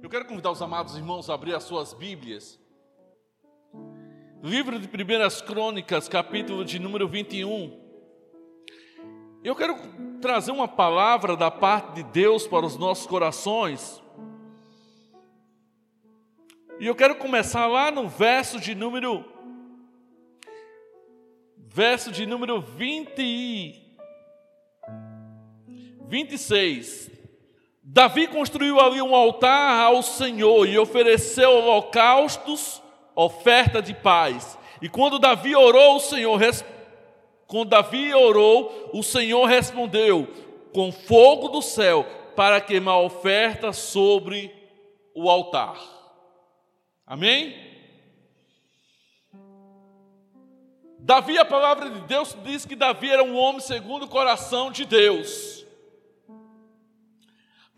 Eu quero convidar os amados irmãos a abrir as suas Bíblias. Livro de Primeiras Crônicas, capítulo de número 21. Eu quero trazer uma palavra da parte de Deus para os nossos corações. E eu quero começar lá no verso de número verso de número 20 26. Davi construiu ali um altar ao Senhor e ofereceu holocaustos, oferta de paz. E quando Davi orou, o Senhor quando Davi orou, o Senhor respondeu com fogo do céu para queimar oferta sobre o altar. Amém? Davi, a palavra de Deus diz que Davi era um homem segundo o coração de Deus.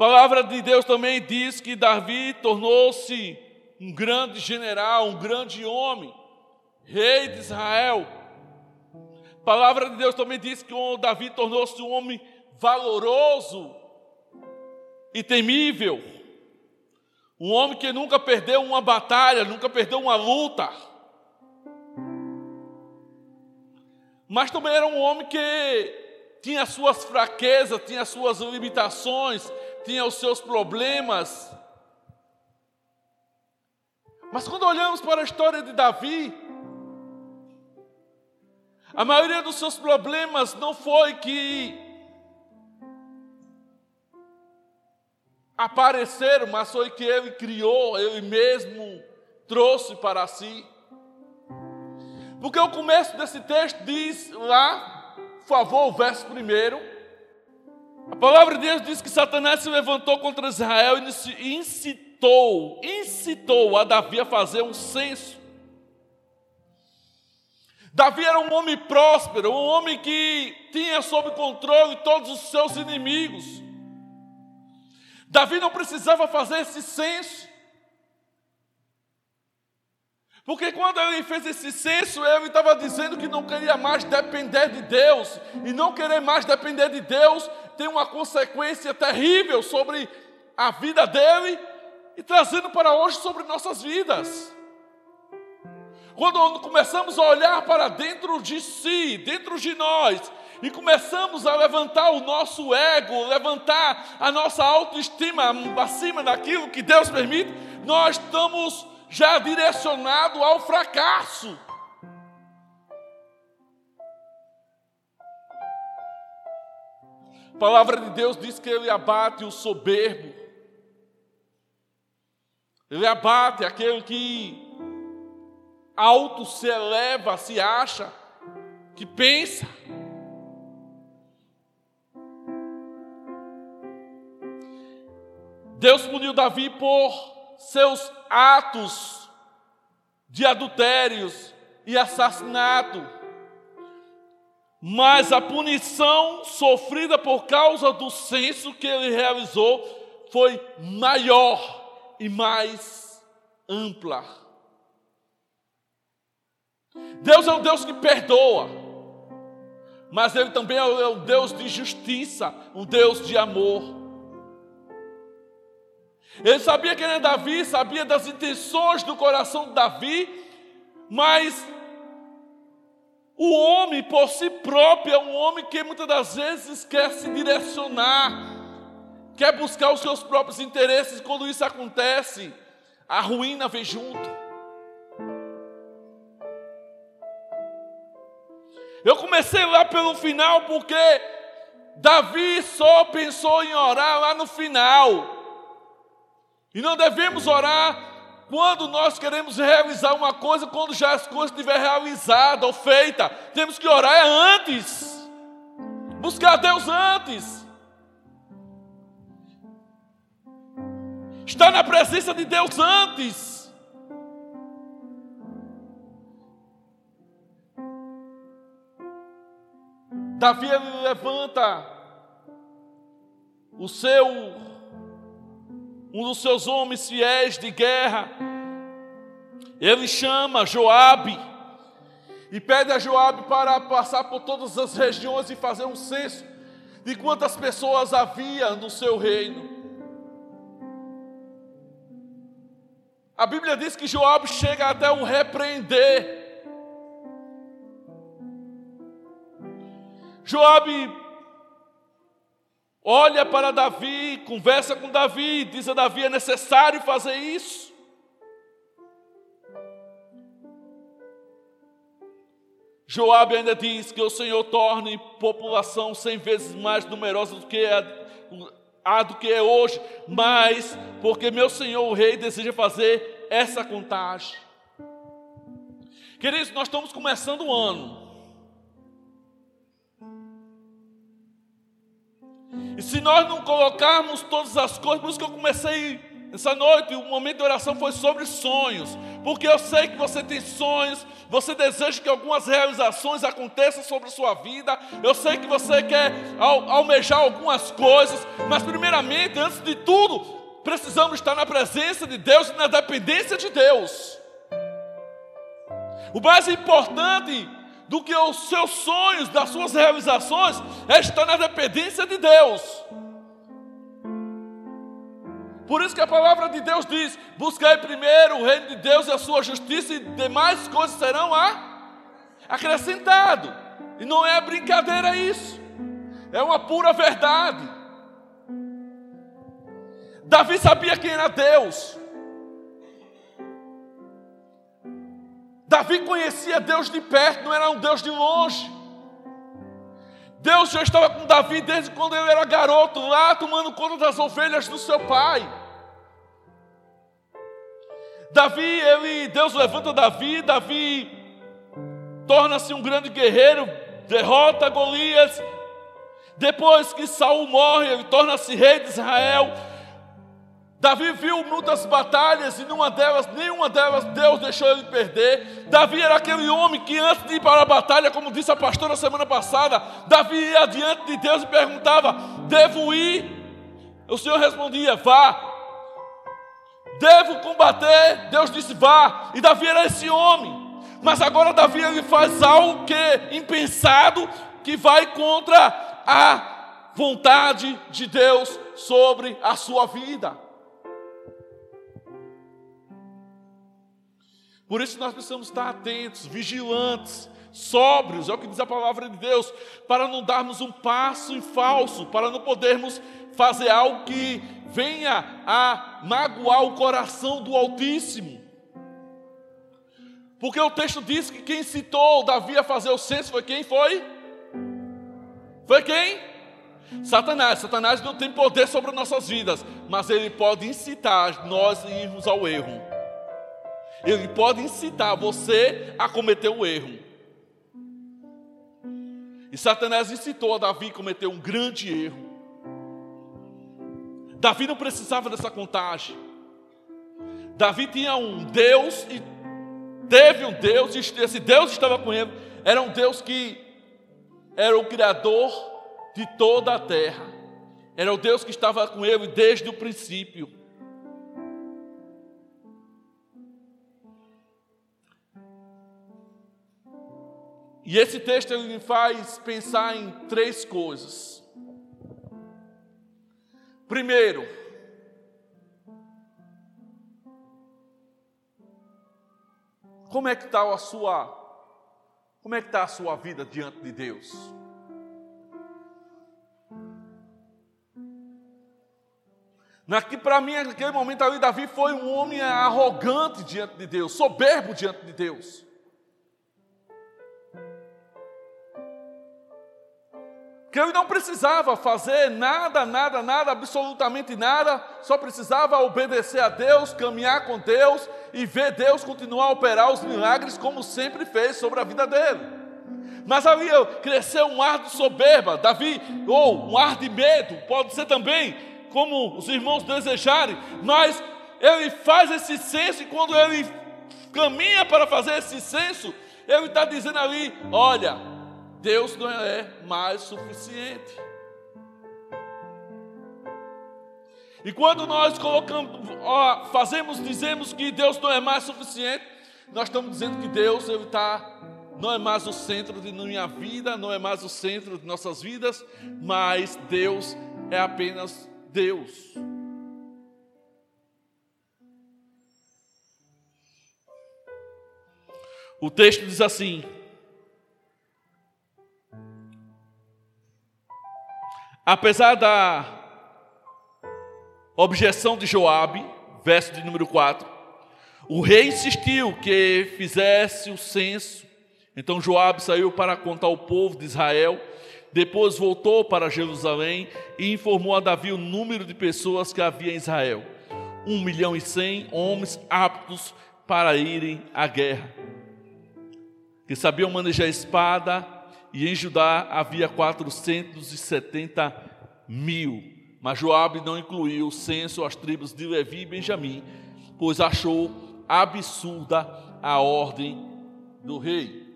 Palavra de Deus também diz que Davi tornou-se um grande general, um grande homem, rei de Israel. Palavra de Deus também diz que Davi tornou-se um homem valoroso e temível. Um homem que nunca perdeu uma batalha, nunca perdeu uma luta. Mas também era um homem que tinha suas fraquezas, tinha suas limitações, tinha os seus problemas. Mas quando olhamos para a história de Davi, a maioria dos seus problemas não foi que apareceram, mas foi que ele criou, ele mesmo trouxe para si. Porque o começo desse texto diz lá, por favor, o verso primeiro, a palavra de Deus diz que Satanás se levantou contra Israel e incitou, incitou a Davi a fazer um censo. Davi era um homem próspero, um homem que tinha sob controle todos os seus inimigos. Davi não precisava fazer esse censo. Porque quando ele fez esse censo, ele estava dizendo que não queria mais depender de Deus. E não querer mais depender de Deus tem uma consequência terrível sobre a vida dele e trazendo para hoje sobre nossas vidas. Quando começamos a olhar para dentro de si, dentro de nós, e começamos a levantar o nosso ego, levantar a nossa autoestima acima daquilo que Deus permite, nós estamos já direcionado ao fracasso. A palavra de Deus diz que ele abate o soberbo. Ele abate aquele que alto se eleva, se acha, que pensa. Deus puniu Davi por seus atos de adultérios e assassinato. Mas a punição sofrida por causa do censo que ele realizou foi maior e mais ampla. Deus é um Deus que perdoa, mas Ele também é um Deus de justiça, um Deus de amor. Ele sabia quem era Davi, sabia das intenções do coração de Davi, mas o homem por si próprio é um homem que muitas das vezes quer se direcionar, quer buscar os seus próprios interesses. Quando isso acontece, a ruína vem junto. Eu comecei lá pelo final porque Davi só pensou em orar lá no final. E não devemos orar quando nós queremos realizar uma coisa, quando já as coisas estiver realizada ou feita. Temos que orar é antes. Buscar Deus antes. Estar na presença de Deus antes. Davi levanta o seu um dos seus homens fiéis de guerra. Ele chama Joabe e pede a Joabe para passar por todas as regiões e fazer um censo de quantas pessoas havia no seu reino. A Bíblia diz que Joab chega até o repreender. Joab olha para Davi, conversa com Davi, diz a Davi: é necessário fazer isso. Joabe ainda diz que o Senhor torne população cem vezes mais numerosa do que a, a do que é hoje, mas porque meu Senhor o rei deseja fazer essa contagem. Queridos, nós estamos começando o ano. E se nós não colocarmos todas as coisas, por isso que eu comecei essa noite, o momento de oração foi sobre sonhos, porque eu sei que você tem sonhos, você deseja que algumas realizações aconteçam sobre a sua vida, eu sei que você quer almejar algumas coisas, mas primeiramente, antes de tudo, precisamos estar na presença de Deus e na dependência de Deus. O mais importante do que os seus sonhos, das suas realizações, é estar na dependência de Deus. Por isso que a palavra de Deus diz: buscai primeiro o reino de Deus e a sua justiça, e demais coisas serão acrescentado. E não é brincadeira isso, é uma pura verdade. Davi sabia quem era Deus. Davi conhecia Deus de perto, não era um Deus de longe. Deus já estava com Davi desde quando ele era garoto, lá tomando conta das ovelhas do seu pai. Davi, ele, Deus levanta Davi, Davi torna-se um grande guerreiro, derrota Golias. Depois que Saul morre, ele torna-se rei de Israel. Davi viu muitas batalhas e numa delas, nenhuma delas Deus deixou ele perder. Davi era aquele homem que antes de ir para a batalha, como disse a pastora semana passada, Davi ia diante de Deus e perguntava: Devo ir? O Senhor respondia: Vá, devo combater. Deus disse: vá. E Davi era esse homem. Mas agora Davi ele faz algo que impensado, que vai contra a vontade de Deus sobre a sua vida. Por isso nós precisamos estar atentos, vigilantes, sóbrios, é o que diz a palavra de Deus, para não darmos um passo em falso, para não podermos fazer algo que venha a magoar o coração do Altíssimo. Porque o texto diz que quem citou Davi a fazer o censo foi quem foi? Foi quem? Satanás. Satanás não tem poder sobre nossas vidas, mas ele pode incitar nós a irmos ao erro. Ele pode incitar você a cometer o erro. E Satanás incitou a Davi a cometer um grande erro. Davi não precisava dessa contagem. Davi tinha um Deus e teve um Deus, e esse Deus estava com ele. Era um Deus que era o Criador de toda a terra. Era o Deus que estava com ele desde o princípio. E esse texto ele me faz pensar em três coisas. Primeiro, como é que está a sua como é que está a sua vida diante de Deus? Para mim, naquele momento ali, Davi foi um homem arrogante diante de Deus, soberbo diante de Deus. Que ele não precisava fazer nada, nada, nada, absolutamente nada, só precisava obedecer a Deus, caminhar com Deus e ver Deus continuar a operar os milagres como sempre fez sobre a vida dele. Mas ali cresceu um ar de soberba, Davi, ou um ar de medo, pode ser também, como os irmãos desejarem, mas ele faz esse senso e quando ele caminha para fazer esse senso, ele está dizendo ali: olha, Deus não é mais suficiente. E quando nós colocamos, ó, fazemos, dizemos que Deus não é mais suficiente, nós estamos dizendo que Deus ele está não é mais o centro de minha vida, não é mais o centro de nossas vidas, mas Deus é apenas Deus. O texto diz assim: Apesar da objeção de Joabe, verso de número 4, o rei insistiu que fizesse o censo. Então Joabe saiu para contar ao povo de Israel. Depois voltou para Jerusalém e informou a Davi o número de pessoas que havia em Israel: um milhão e cem homens aptos para irem à guerra, que sabiam manejar espada e em Judá havia 470 mil. Mas Joabe não incluiu o censo as tribos de Levi e Benjamim, pois achou absurda a ordem do rei.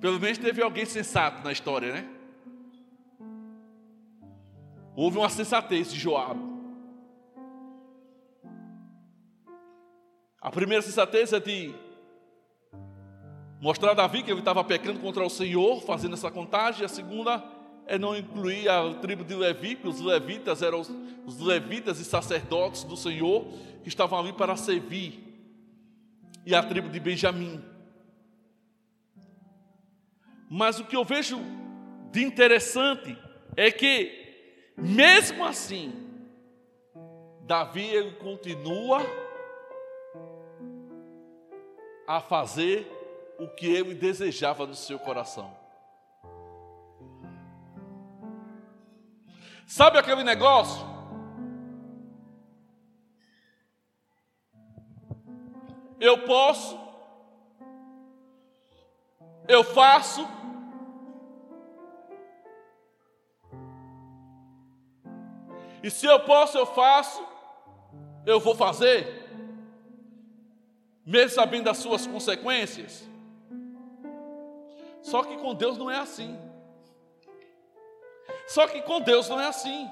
Pelo menos teve alguém sensato na história, né? Houve uma sensatez de Joabe. A primeira sensatez é de Mostrar a Davi que ele estava pecando contra o Senhor, fazendo essa contagem. A segunda é não incluir a tribo de Levi, que os levitas eram os, os levitas e sacerdotes do Senhor que estavam ali para servir. E a tribo de Benjamim. Mas o que eu vejo de interessante é que, mesmo assim, Davi ele continua a fazer o que ele desejava no seu coração. Sabe aquele negócio? Eu posso, eu faço, e se eu posso, eu faço, eu vou fazer, mesmo sabendo das suas consequências. Só que com Deus não é assim. Só que com Deus não é assim.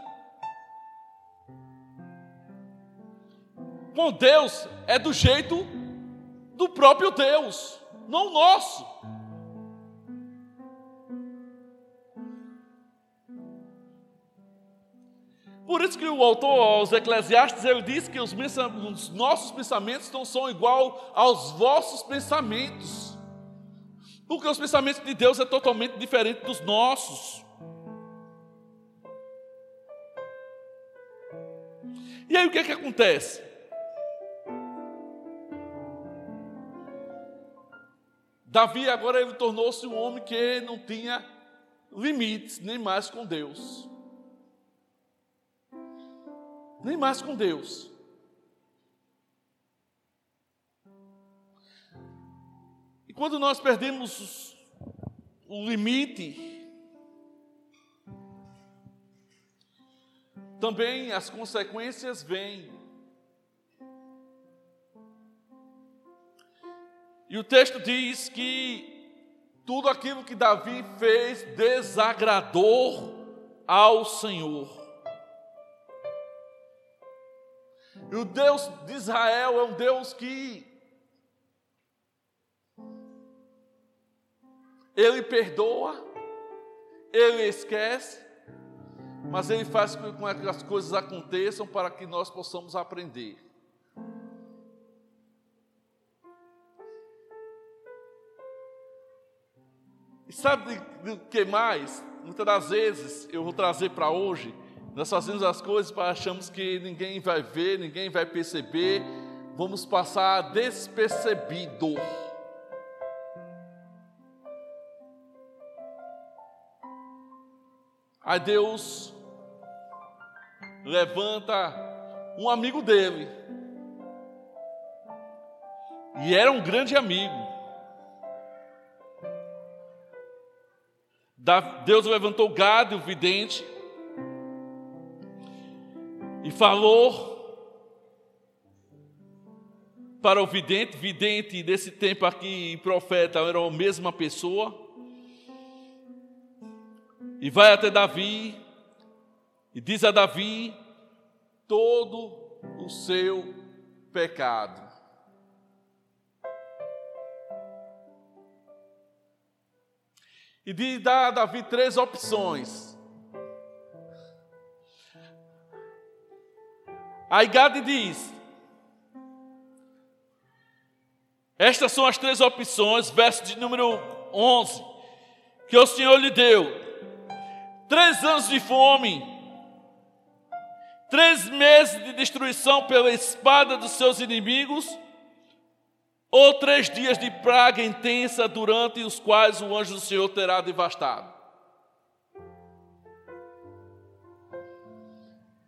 Com Deus é do jeito do próprio Deus, não nosso. Por isso que o autor aos Eclesiastes ele diz que os, os nossos pensamentos não são igual aos vossos pensamentos. Porque os pensamentos de Deus é totalmente diferente dos nossos. E aí o que é que acontece? Davi agora ele tornou-se um homem que não tinha limites nem mais com Deus. Nem mais com Deus. Quando nós perdemos o limite, também as consequências vêm. E o texto diz que tudo aquilo que Davi fez desagradou ao Senhor. E o Deus de Israel é um Deus que Ele perdoa, Ele esquece, mas Ele faz com que as coisas aconteçam para que nós possamos aprender. E sabe o que mais? Muitas das vezes eu vou trazer para hoje, nós fazemos as coisas para achamos que ninguém vai ver, ninguém vai perceber, vamos passar despercebido. Aí Deus levanta um amigo dele. E era um grande amigo. Deus levantou Gado, o vidente, e falou para o vidente, vidente desse tempo aqui, profeta, era a mesma pessoa. E vai até Davi e diz a Davi todo o seu pecado. E diz a Davi três opções. Aí Gade diz: Estas são as três opções, verso de número 11, que o Senhor lhe deu. Três anos de fome, três meses de destruição pela espada dos seus inimigos, ou três dias de praga intensa durante os quais o anjo do Senhor terá devastado.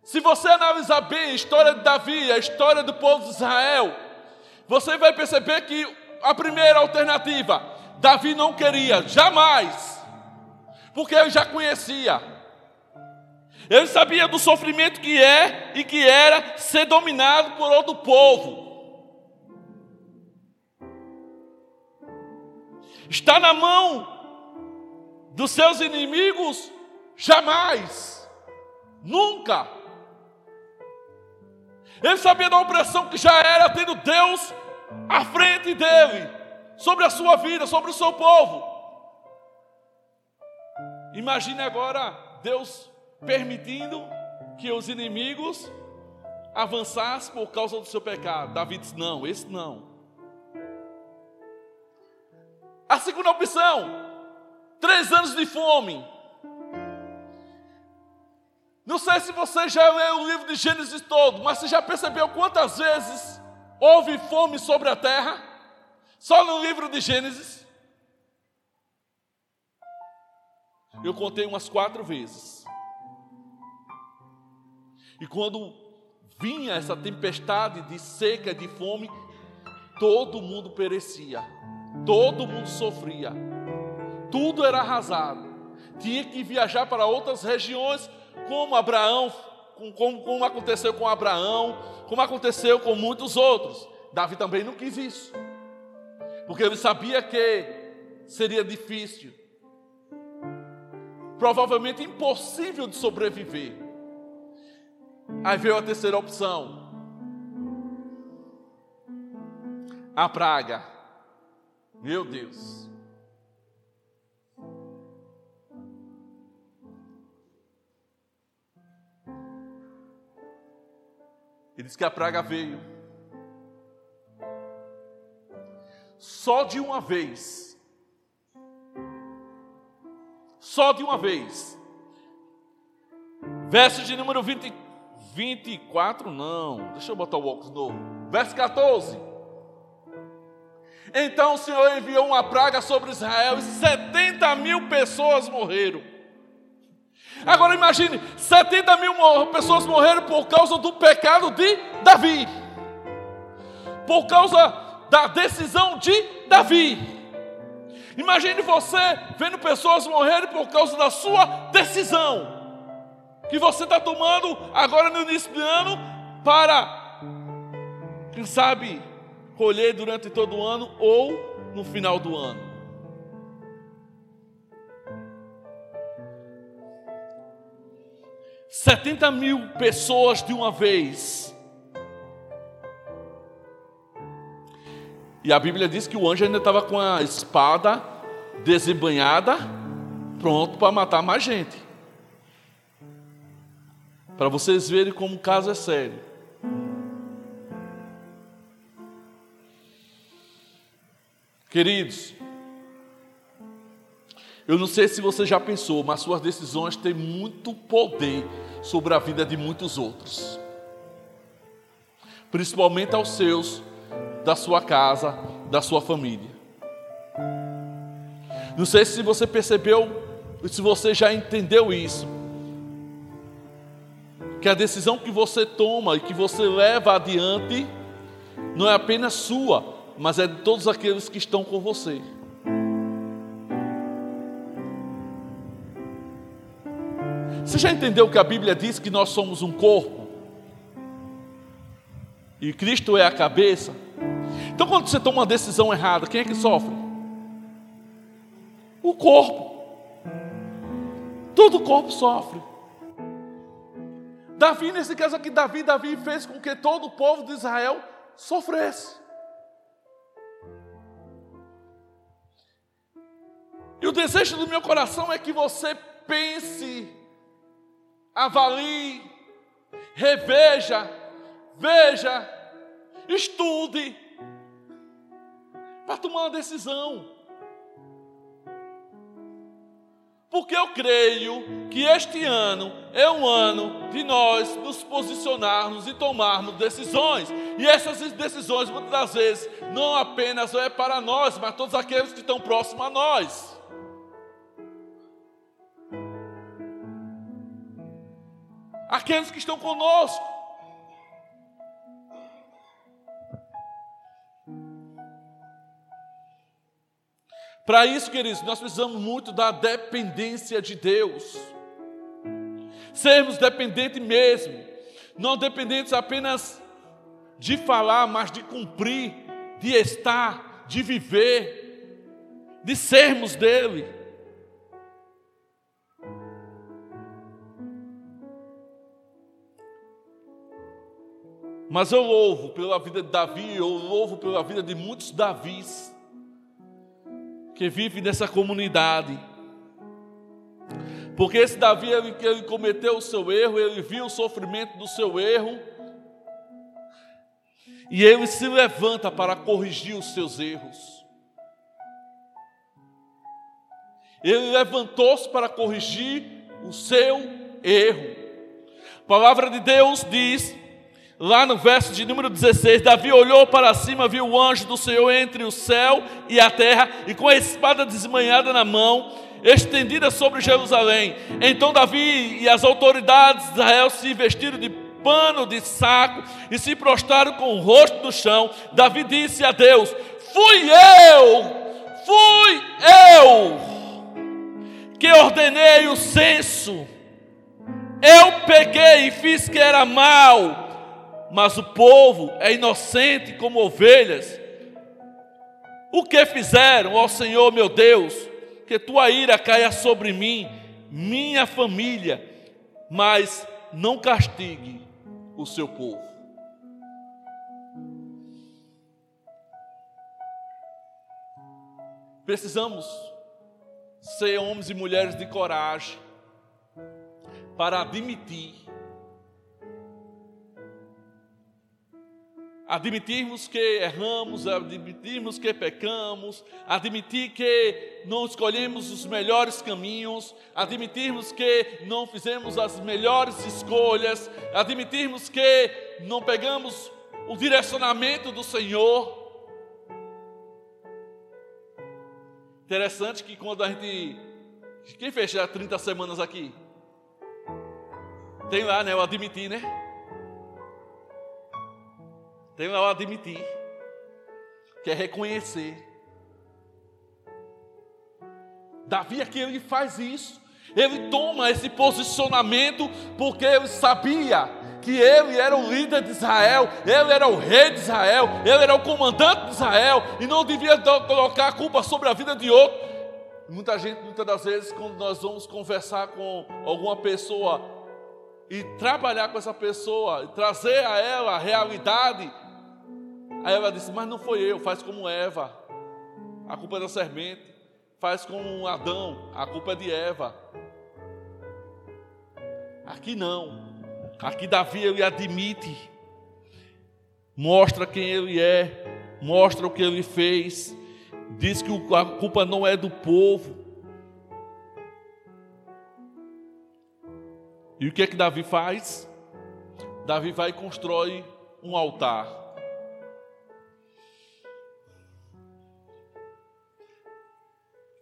Se você analisar bem a história de Davi, a história do povo de Israel, você vai perceber que a primeira alternativa, Davi não queria, jamais, porque ele já conhecia. Ele sabia do sofrimento que é e que era ser dominado por outro povo. Está na mão dos seus inimigos? Jamais, nunca. Ele sabia da opressão que já era tendo Deus à frente dele, sobre a sua vida, sobre o seu povo. Imagine agora Deus permitindo que os inimigos avançassem por causa do seu pecado. Davi disse: Não, esse não. A segunda opção: três anos de fome. Não sei se você já leu o livro de Gênesis todo, mas você já percebeu quantas vezes houve fome sobre a terra? Só no livro de Gênesis. Eu contei umas quatro vezes. E quando vinha essa tempestade de seca, de fome, todo mundo perecia, todo mundo sofria, tudo era arrasado. Tinha que viajar para outras regiões como Abraão, como, como aconteceu com Abraão, como aconteceu com muitos outros. Davi também não quis isso, porque ele sabia que seria difícil, provavelmente impossível de sobreviver. Aí veio a terceira opção: a praga. Meu Deus. Ele diz que a praga veio. Só de uma vez. Só de uma vez. Verso de número 20, 24, não. Deixa eu botar o óculos novo. Verso 14. Então o Senhor enviou uma praga sobre Israel e 70 mil pessoas morreram. Agora imagine: 70 mil pessoas morreram por causa do pecado de Davi, por causa da decisão de Davi. Imagine você vendo pessoas morrerem por causa da sua decisão, que você está tomando agora no início do ano, para, quem sabe, colher durante todo o ano ou no final do ano. 70 mil pessoas de uma vez. E a Bíblia diz que o anjo ainda estava com a espada desembanhada, pronto para matar mais gente. Para vocês verem como o caso é sério. Queridos, eu não sei se você já pensou, mas suas decisões têm muito poder sobre a vida de muitos outros, principalmente aos seus, da sua casa, da sua família. Não sei se você percebeu, se você já entendeu isso, que a decisão que você toma e que você leva adiante não é apenas sua, mas é de todos aqueles que estão com você. Você já entendeu que a Bíblia diz que nós somos um corpo? E Cristo é a cabeça? Então, quando você toma uma decisão errada, quem é que sofre? O corpo. Todo o corpo sofre. Davi, nesse caso aqui, Davi, Davi fez com que todo o povo de Israel sofresse. E o desejo do meu coração é que você pense avalie, reveja, veja, estude, tomar uma decisão. Porque eu creio que este ano é um ano de nós nos posicionarmos e tomarmos decisões. E essas decisões, muitas das vezes, não apenas é para nós, mas todos aqueles que estão próximos a nós. Aqueles que estão conosco. Para isso, queridos, nós precisamos muito da dependência de Deus. Sermos dependentes mesmo, não dependentes apenas de falar, mas de cumprir, de estar, de viver, de sermos dele. Mas eu louvo pela vida de Davi, eu louvo pela vida de muitos Davis que vive nessa comunidade. Porque esse Davi, ele, ele cometeu o seu erro, ele viu o sofrimento do seu erro, e ele se levanta para corrigir os seus erros. Ele levantou-se para corrigir o seu erro. A palavra de Deus diz Lá no verso de número 16, Davi olhou para cima, viu o anjo do Senhor entre o céu e a terra, e com a espada desmanhada na mão, estendida sobre Jerusalém. Então Davi e as autoridades de Israel se vestiram de pano de saco e se prostraram com o rosto no chão. Davi disse a Deus: Fui eu, fui eu que ordenei o censo. Eu peguei e fiz que era mal mas o povo é inocente como ovelhas. O que fizeram, ó Senhor meu Deus, que tua ira caia sobre mim, minha família, mas não castigue o seu povo. Precisamos ser homens e mulheres de coragem para admitir admitirmos que erramos, admitirmos que pecamos, admitir que não escolhemos os melhores caminhos, admitirmos que não fizemos as melhores escolhas, admitirmos que não pegamos o direcionamento do Senhor. Interessante que quando a gente. Quem fez já 30 semanas aqui? Tem lá, né? O admitir, né? Tem o admitir, que é reconhecer. Davi aqui ele faz isso. Ele toma esse posicionamento porque ele sabia que ele era o líder de Israel, ele era o rei de Israel, ele era o comandante de Israel e não devia colocar a culpa sobre a vida de outro. Muita gente, muitas das vezes, quando nós vamos conversar com alguma pessoa e trabalhar com essa pessoa, trazer a ela a realidade Aí ela disse: Mas não foi eu, faz como Eva. A culpa é da serpente. Faz como Adão, a culpa é de Eva. Aqui não. Aqui Davi ele admite, mostra quem ele é, mostra o que ele fez, diz que a culpa não é do povo. E o que é que Davi faz? Davi vai e constrói um altar.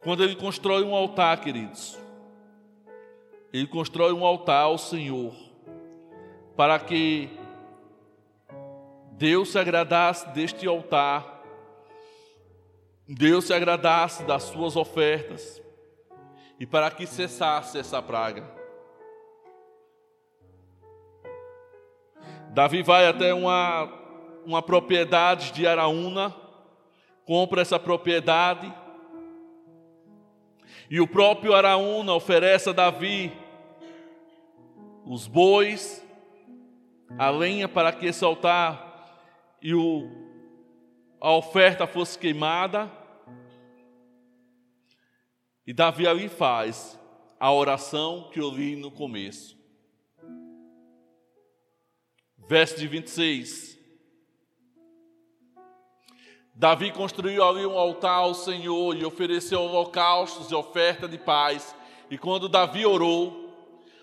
Quando ele constrói um altar, queridos, ele constrói um altar ao Senhor, para que Deus se agradasse deste altar, Deus se agradasse das suas ofertas, e para que cessasse essa praga. Davi vai até uma, uma propriedade de Araúna, compra essa propriedade, e o próprio Araúna oferece a Davi os bois, a lenha para que esse altar e o, a oferta fosse queimada. E Davi ali faz a oração que eu li no começo. Verso de 26. Davi construiu ali um altar ao Senhor e ofereceu holocaustos e oferta de paz. E quando Davi orou,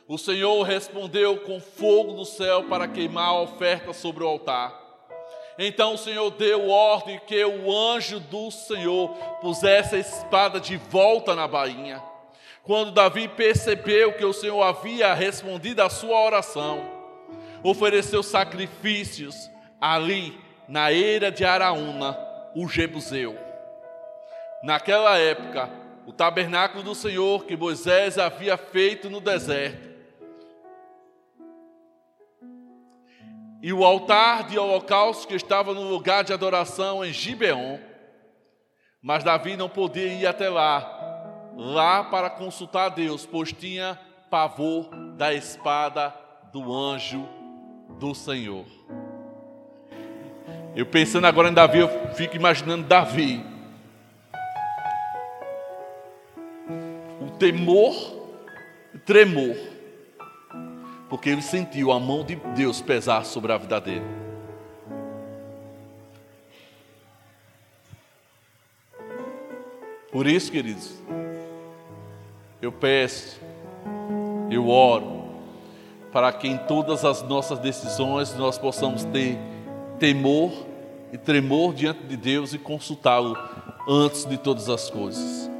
o Senhor respondeu com fogo do céu para queimar a oferta sobre o altar. Então o Senhor deu ordem que o anjo do Senhor pusesse a espada de volta na bainha. Quando Davi percebeu que o Senhor havia respondido à sua oração, ofereceu sacrifícios ali na eira de Araúna, o Jebuseu. Naquela época, o tabernáculo do Senhor que Moisés havia feito no deserto e o altar de holocausto que estava no lugar de adoração em Gibeon. Mas Davi não podia ir até lá, lá para consultar Deus, pois tinha pavor da espada do anjo do Senhor. Eu pensando agora em Davi, eu fico imaginando Davi. O temor, tremor porque ele sentiu a mão de Deus pesar sobre a vida dele. Por isso, queridos, eu peço, eu oro, para que em todas as nossas decisões nós possamos ter temor e tremor diante de Deus e consultá-lo antes de todas as coisas.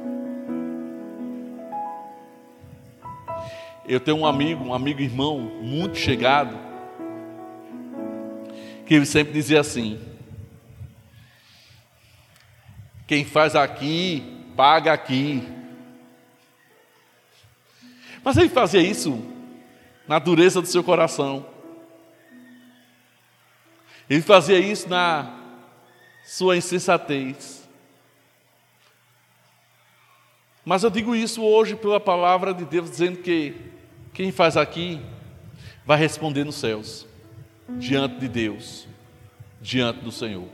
Eu tenho um amigo, um amigo irmão, muito chegado, que ele sempre dizia assim: quem faz aqui, paga aqui. Mas ele fazia isso na dureza do seu coração. Ele fazia isso na sua insensatez. Mas eu digo isso hoje pela palavra de Deus, dizendo que quem faz aqui vai responder nos céus, diante de Deus, diante do Senhor.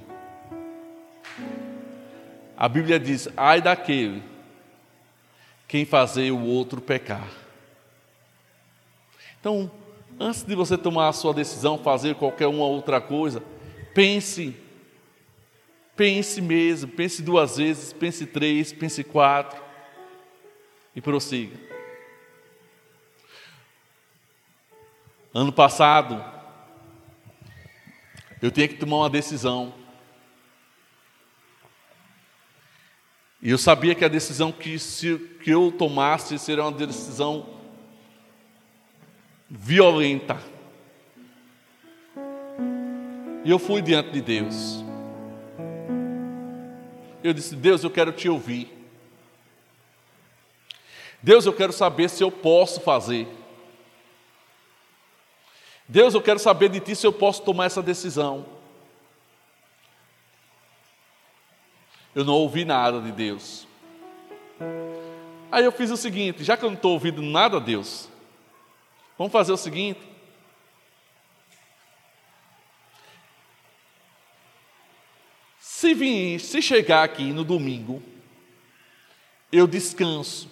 A Bíblia diz: ai daquele quem fazer o outro pecar. Então, antes de você tomar a sua decisão, fazer qualquer uma outra coisa, pense, pense mesmo, pense duas vezes, pense três, pense quatro e prossiga. Ano passado, eu tinha que tomar uma decisão. E eu sabia que a decisão que, se, que eu tomasse seria uma decisão violenta. E eu fui diante de Deus. Eu disse: Deus, eu quero te ouvir. Deus, eu quero saber se eu posso fazer. Deus, eu quero saber de ti se eu posso tomar essa decisão. Eu não ouvi nada de Deus. Aí eu fiz o seguinte: já que eu não estou ouvindo nada, Deus, vamos fazer o seguinte. Se vir, se chegar aqui no domingo, eu descanso,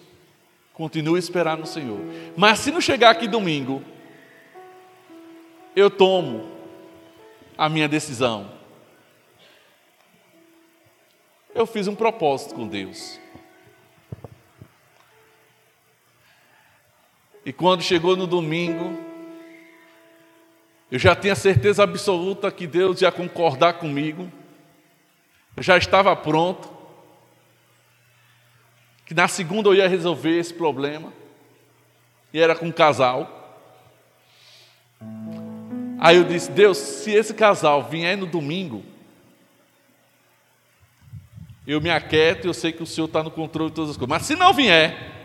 continuo a esperar no Senhor. Mas se não chegar aqui domingo, eu tomo a minha decisão. Eu fiz um propósito com Deus. E quando chegou no domingo, eu já tinha certeza absoluta que Deus ia concordar comigo. Eu já estava pronto. Que na segunda eu ia resolver esse problema. E era com um casal. Aí eu disse: Deus, se esse casal vier no domingo, eu me aquieto, eu sei que o Senhor está no controle de todas as coisas. Mas se não vier,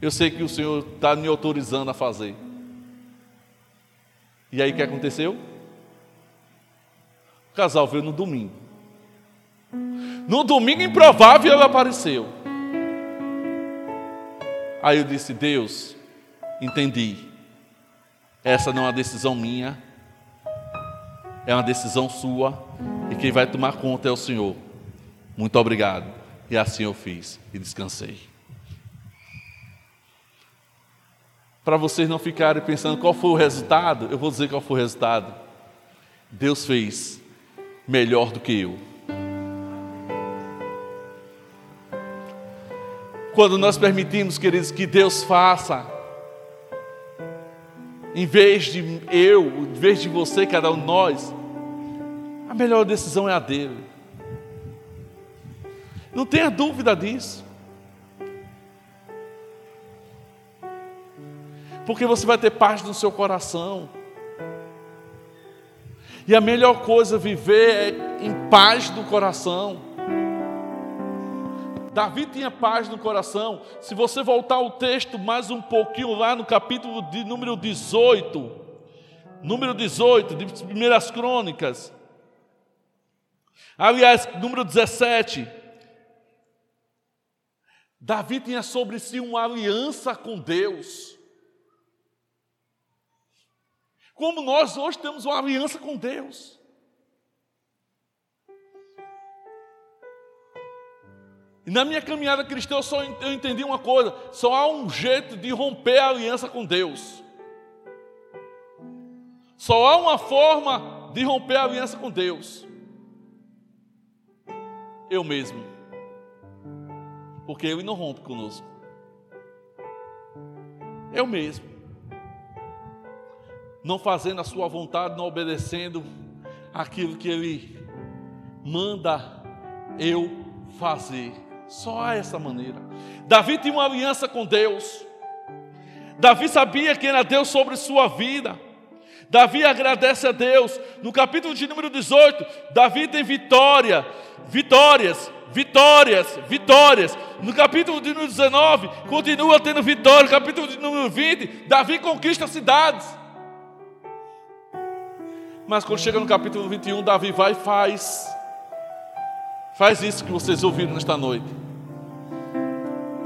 eu sei que o Senhor está me autorizando a fazer. E aí o que aconteceu? O casal veio no domingo. No domingo improvável ele apareceu. Aí eu disse: Deus, entendi. Essa não é uma decisão minha, é uma decisão sua, e quem vai tomar conta é o Senhor. Muito obrigado. E assim eu fiz e descansei. Para vocês não ficarem pensando qual foi o resultado, eu vou dizer qual foi o resultado. Deus fez melhor do que eu. Quando nós permitimos, queridos, que Deus faça, em vez de eu, em vez de você, cada um de nós, a melhor decisão é a dele. Não tenha dúvida disso. Porque você vai ter paz no seu coração. E a melhor coisa é viver é em paz no coração. Davi tinha paz no coração. Se você voltar ao texto mais um pouquinho lá no capítulo de número 18, número 18 de Primeiras Crônicas. Aliás, número 17. Davi tinha sobre si uma aliança com Deus. Como nós hoje temos uma aliança com Deus. E na minha caminhada cristã eu só eu entendi uma coisa: só há um jeito de romper a aliança com Deus. Só há uma forma de romper a aliança com Deus. Eu mesmo. Porque Ele não rompe conosco. Eu mesmo. Não fazendo a sua vontade, não obedecendo aquilo que Ele manda eu fazer. Só há essa maneira. Davi tinha uma aliança com Deus. Davi sabia quem era Deus sobre sua vida. Davi agradece a Deus. No capítulo de número 18, Davi tem vitória, vitórias, vitórias, vitórias. No capítulo de número 19, continua tendo vitória. No capítulo de número 20, Davi conquista cidades. Mas quando chega no capítulo 21, Davi vai e faz Faz isso que vocês ouviram nesta noite.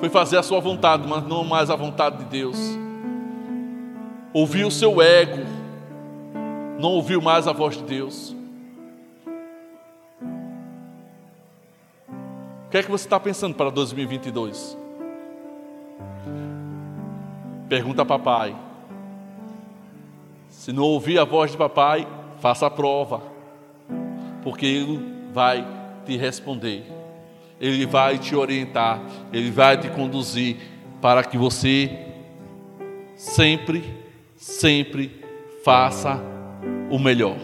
Foi fazer a sua vontade, mas não mais a vontade de Deus. Ouviu o seu ego, não ouviu mais a voz de Deus. O que é que você está pensando para 2022? Pergunta a papai. Se não ouvir a voz de papai, faça a prova, porque ele vai te responder, Ele vai te orientar, Ele vai te conduzir para que você sempre, sempre faça o melhor.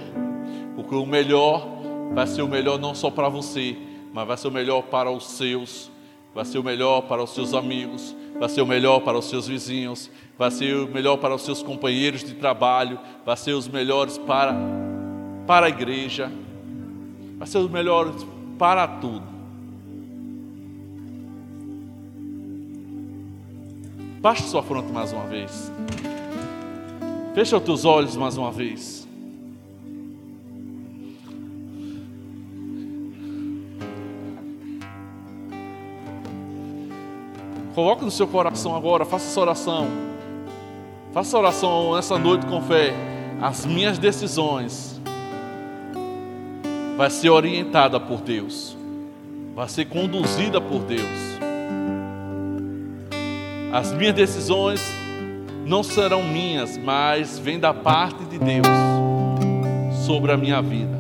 Porque o melhor vai ser o melhor não só para você, mas vai ser o melhor para os seus, vai ser o melhor para os seus amigos, vai ser o melhor para os seus vizinhos, vai ser o melhor para os seus companheiros de trabalho, vai ser os melhores para, para a igreja, vai ser os melhores para tudo. Baixe sua fronte mais uma vez. Fecha os teus olhos mais uma vez. Coloque no seu coração agora, faça essa oração. Faça oração essa noite com fé. As minhas decisões vai ser orientada por Deus, vai ser conduzida por Deus. As minhas decisões não serão minhas, mas vêm da parte de Deus sobre a minha vida.